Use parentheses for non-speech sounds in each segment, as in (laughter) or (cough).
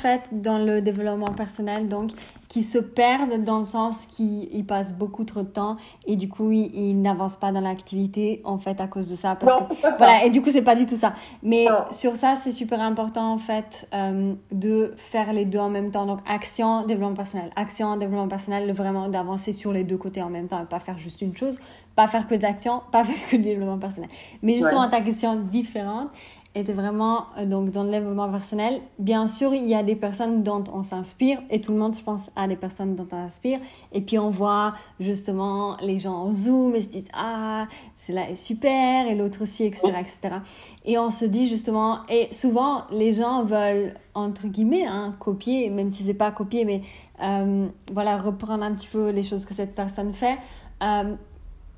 fait dans le développement personnel, donc qui se perdent dans le sens qu'ils passent beaucoup trop de temps et du coup ils, n'avancent pas dans l'activité en fait à cause de ça. Parce non, que, pas ça. voilà, et du coup c'est pas du tout ça. Mais Non. sur ça c'est super important en fait euh, de faire les deux en même temps. Donc action, développement personnel, action, développement personnel, vraiment d'avancer sur les deux côtés en même temps et pas faire juste une chose, pas faire que de l'action, pas (laughs) faire que du développement personnel. Mais justement Ouais. ta question différente était vraiment euh, donc dans le développement personnel. Bien sûr, il y a des personnes dont on s'inspire et tout le monde, je pense, a des personnes dont on s'inspire. Et puis on voit justement les gens en Zoom et se disent ah c'est là est super et l'autre aussi etc etc. Et on se dit justement et souvent les gens veulent entre guillemets hein, copier même si c'est pas copier mais euh, voilà reprendre un petit peu les choses que cette personne fait euh,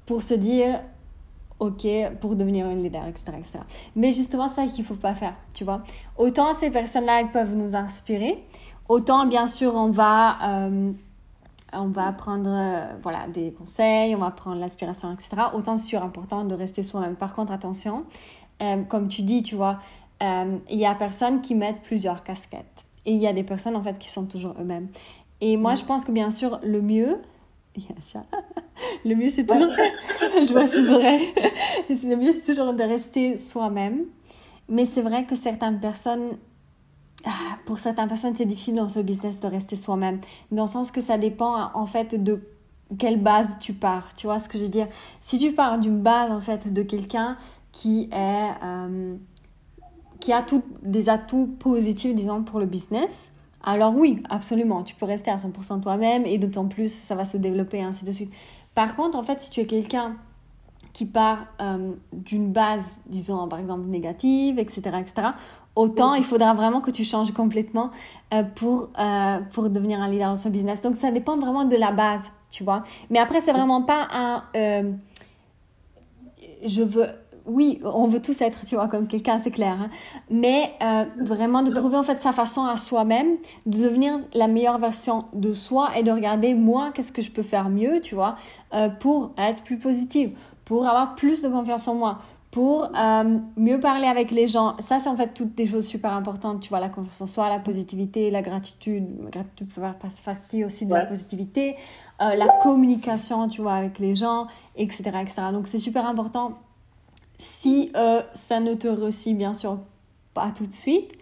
pour se dire ok pour devenir une leader, etc. etc. Mais justement, ça qu'il faut pas faire, tu vois. Autant ces personnes-là, elles peuvent nous inspirer, autant bien sûr, on va, euh, on va prendre euh, voilà, des conseils, on va prendre l'inspiration, etc. Autant c'est sûr important de rester soi-même. Par contre, attention, euh, comme tu dis, tu vois, euh, il y a personnes qui mettent plusieurs casquettes. Et il y a des personnes, en fait, qui sont toujours eux-mêmes. Et moi, je pense que bien sûr, le mieux, il y a un chat. Le mieux, c'est toujours. (laughs) je vois ses oreilles. le mieux, c'est toujours de rester soi-même. Mais c'est vrai que certaines personnes. ah, Pour certaines personnes, c'est difficile dans ce business de rester soi-même. Dans le sens que ça dépend, en fait, de quelle base tu pars. Tu vois ce que je veux dire? Si tu pars d'une base, en fait, de quelqu'un qui est. euh, qui a tout, des atouts positifs, disons, pour le business, alors oui, absolument, tu peux rester à 100% toi-même et d'autant plus, ça va se développer, ainsi de suite. Par contre, en fait, si tu es quelqu'un qui part euh, d'une base, disons, par exemple, négative, etc., etc., autant il faudra vraiment que tu changes complètement euh, pour, euh, pour devenir un leader dans ce business. Donc, ça dépend vraiment de la base, tu vois. Mais après, c'est vraiment pas un... je veux oui, on veut tous être, tu vois, comme quelqu'un, c'est clair. hein. Mais euh, vraiment de trouver en fait sa façon à soi-même, de devenir la meilleure version de soi et de regarder moi, qu'est-ce que je peux faire mieux, tu vois, euh, pour être plus positive, pour avoir plus de confiance en moi, pour euh, mieux parler avec les gens. Ça, c'est en fait toutes des choses super importantes, tu vois, la confiance en soi, la positivité, la gratitude. La gratitude fait partie aussi de la positivité, la communication, tu vois, avec les gens, etc., etc. Donc, c'est super important si euh, ça ne te réussit bien sûr pas tout de suite,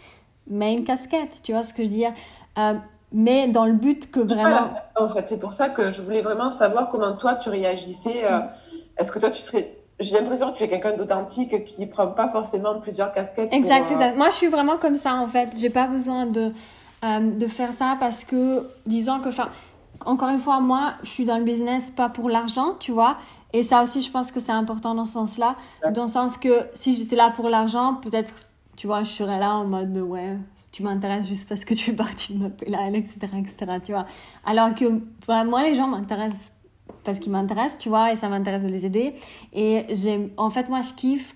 mets une casquette, tu vois ce que je veux dire? Euh, mais dans le but que vraiment... Voilà, en fait, c'est pour ça que je voulais vraiment savoir comment toi tu réagissais. euh, Est-ce que toi tu serais. J'ai l'impression que tu es quelqu'un d'authentique qui prend pas forcément plusieurs casquettes. Exact, exact. Moi, je suis vraiment comme ça, en fait. J'ai pas besoin de, de faire ça parce que, disons que, enfin, encore une fois, moi, je suis dans le business pas pour l'argent, tu vois. Et ça aussi, je pense que c'est important dans ce sens-là. Dans le sens que si j'étais là pour l'argent, peut-être, tu vois, je serais là en mode de, ouais, tu m'intéresses juste parce que tu fais partie de ma PLAL, etc., etc., tu vois. Alors que, enfin, moi, les gens m'intéressent parce qu'ils m'intéressent, tu vois, et ça m'intéresse de les aider. Et j'ai, en fait, moi, je kiffe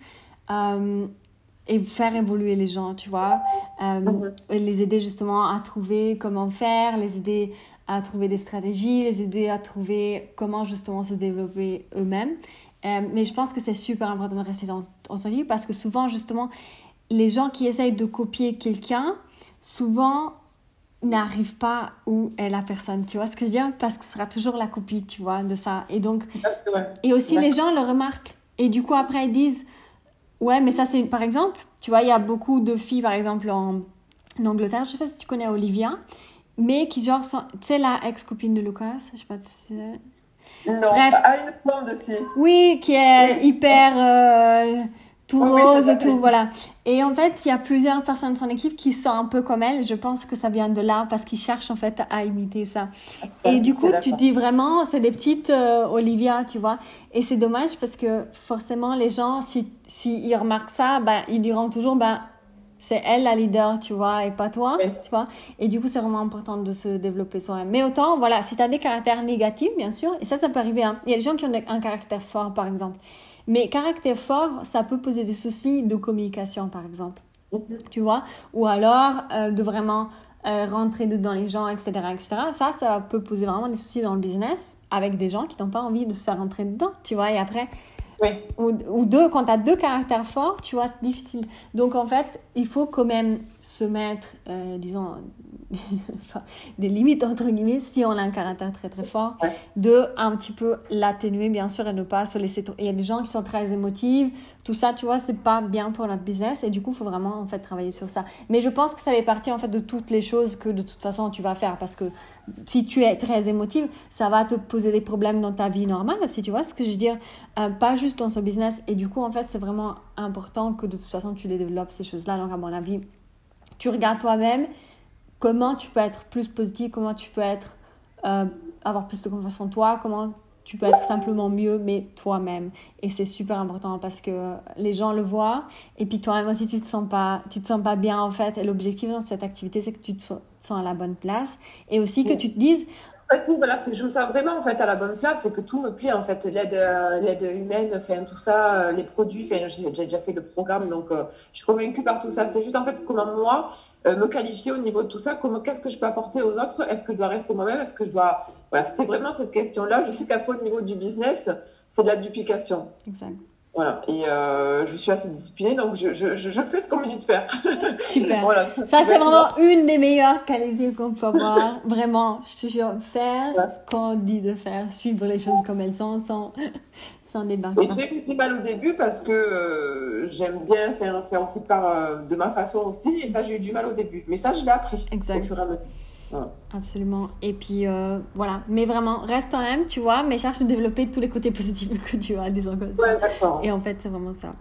euh, et faire évoluer les gens, tu vois, euh, Mhm. et les aider justement à trouver comment faire, les aider à trouver des stratégies, les aider à trouver comment justement se développer eux-mêmes. Euh, mais je pense que c'est super important de rester dans- authentique parce que souvent, justement, les gens qui essayent de copier quelqu'un, souvent n'arrivent pas où est la personne, tu vois ce que je veux dire? Parce que ce sera toujours la copie, tu vois, de ça. Et donc, ouais. et aussi, les gens le remarquent. Et du coup, après, ils disent Ouais, mais ça, c'est par exemple, tu vois, il y a beaucoup de filles, par exemple, en, en Angleterre, je sais pas si tu connais Olivia, mais qui, genre, sont... tu sais, la ex-copine de Lucas, je sais pas si. Non, Bref. à une blonde aussi. Oui, qui est Oui. hyper euh, tout Oui, rose et tout, voilà. Et en fait, il y a plusieurs personnes de son équipe qui sont un peu comme elle. Je pense que ça vient de là parce qu'ils cherchent en fait à imiter ça. Et du coup, tu dis vraiment, c'est des petites euh, Olivia, tu vois. Et c'est dommage parce que forcément, les gens, si, si ils remarquent ça, ben, ils diront toujours, ben, c'est elle la leader, tu vois, et pas toi, Oui. tu vois. Et du coup, c'est vraiment important de se développer soi-même. Mais autant, voilà, si tu as des caractères négatifs, bien sûr, et ça, ça peut arriver. hein. Il y a des gens qui ont un caractère fort, par exemple. Mais caractère fort, ça peut poser des soucis de communication, par exemple tu vois, ou alors euh, de vraiment euh, rentrer dedans les gens, etc., etc. Ça, ça peut poser vraiment des soucis dans le business avec des gens qui n'ont pas envie de se faire rentrer dedans, tu vois. Et après, ou, deux, quand tu as deux caractères forts, tu vois, c'est difficile. Donc en fait, il faut quand même se mettre, euh, disons, (laughs) des limites entre guillemets si on a un caractère très très fort de un petit peu l'atténuer bien sûr et ne pas se laisser il y a des gens qui sont très émotifs tout ça tu vois c'est pas bien pour notre business et du coup il faut vraiment en fait travailler sur ça. Mais je pense que ça fait partie en fait de toutes les choses que de toute façon tu vas faire parce que si tu es très émotive ça va te poser des problèmes dans ta vie normale aussi tu vois ce que je veux dire? Euh, pas juste dans ce business. Et du coup en fait c'est vraiment important que de toute façon tu les développes ces choses là donc à mon avis tu regardes toi-même comment tu peux être plus positif, comment tu peux être, euh, avoir plus de confiance en toi, comment tu peux être simplement mieux, mais toi-même. Et c'est super important parce que les gens le voient. Et puis toi-même aussi, tu te sens pas, tu te sens pas bien en fait. Et l'objectif dans cette activité, c'est que tu te sens à la bonne place. Et aussi que tu te dises, voilà, je me sens vraiment en fait à la bonne place et que tout me plaît en fait, l'aide, euh, l'aide humaine, tout ça, euh, les produits, j'ai, déjà fait le programme donc euh, je suis convaincue par tout ça. C'est juste en fait comment moi me qualifier au niveau de tout ça, comment qu'est-ce que je peux apporter aux autres, est-ce que je dois rester moi-même, est-ce que je dois, voilà, c'était vraiment cette question-là. Je sais qu'après au niveau du business, c'est de la duplication. Exact. Voilà, et euh, je suis assez disciplinée, donc je, je, je, fais ce qu'on me dit de faire. (laughs) Super. voilà, ça, c'est vraiment une des meilleures qualités qu'on peut avoir. (laughs) vraiment, je te jure, faire ce qu'on dit de faire, suivre les choses comme elles sont, sans, (laughs) sans débarquer. Et j'ai eu du mal au début parce que euh, j'aime bien faire, faire aussi par, euh, de ma façon aussi, et ça, j'ai eu du mal au début. Mais ça, je l'ai appris exact. au fur et à mesure. Absolument. Et puis euh, voilà. Mais vraiment, reste quand même, tu vois, mais cherche à développer tous les côtés positifs (laughs) que tu as, comme ça. Et en fait, c'est vraiment ça.